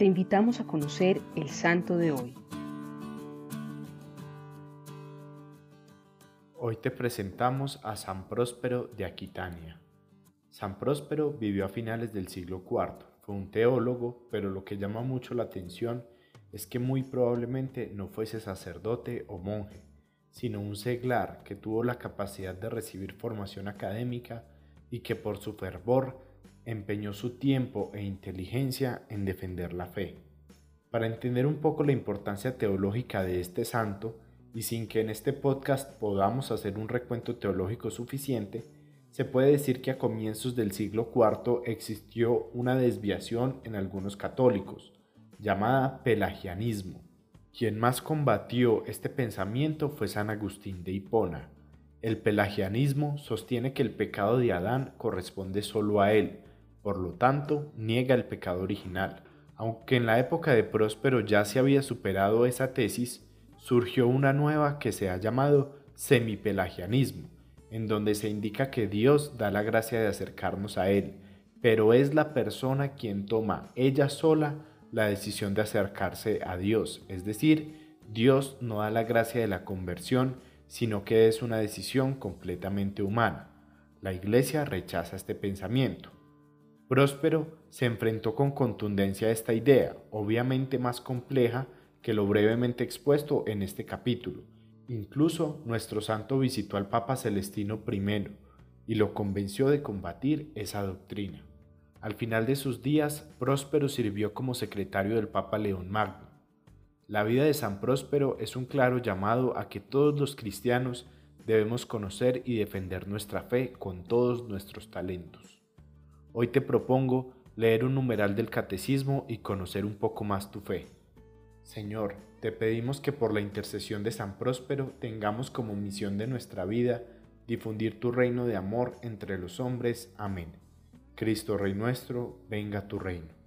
te invitamos a conocer el santo de hoy. Hoy te presentamos a San Próspero de Aquitania. San Próspero vivió a finales del siglo IV. Fue un teólogo, pero lo que llama mucho la atención es que muy probablemente no fuese sacerdote o monje, sino un seglar que tuvo la capacidad de recibir formación académica y que por su fervor empeñó su tiempo e inteligencia en defender la fe. Para entender un poco la importancia teológica de este santo, y sin que en este podcast podamos hacer un recuento teológico suficiente, se puede decir que a comienzos del siglo IV existió una desviación en algunos católicos, llamada pelagianismo. Quien más combatió este pensamiento fue San Agustín de Hipona. El pelagianismo sostiene que el pecado de Adán corresponde solo a él, por lo tanto niega el pecado original. Aunque en la época de Próspero ya se había superado esa tesis, surgió una nueva que se ha llamado semipelagianismo, en donde se indica que Dios da la gracia de acercarnos a Él, pero es la persona quien toma ella sola la decisión de acercarse a Dios, es decir, Dios no da la gracia de la conversión, sino que es una decisión completamente humana. La Iglesia rechaza este pensamiento. Próspero se enfrentó con contundencia a esta idea, obviamente más compleja que lo brevemente expuesto en este capítulo. Incluso nuestro santo visitó al Papa Celestino I y lo convenció de combatir esa doctrina. Al final de sus días, Próspero sirvió como secretario del Papa León Magno. La vida de San Próspero es un claro llamado a que todos los cristianos debemos conocer y defender nuestra fe con todos nuestros talentos. Hoy te propongo leer un numeral del catecismo y conocer un poco más tu fe. Señor, te pedimos que por la intercesión de San Próspero tengamos como misión de nuestra vida difundir tu reino de amor entre los hombres. Amén. Cristo Rey nuestro, venga tu reino.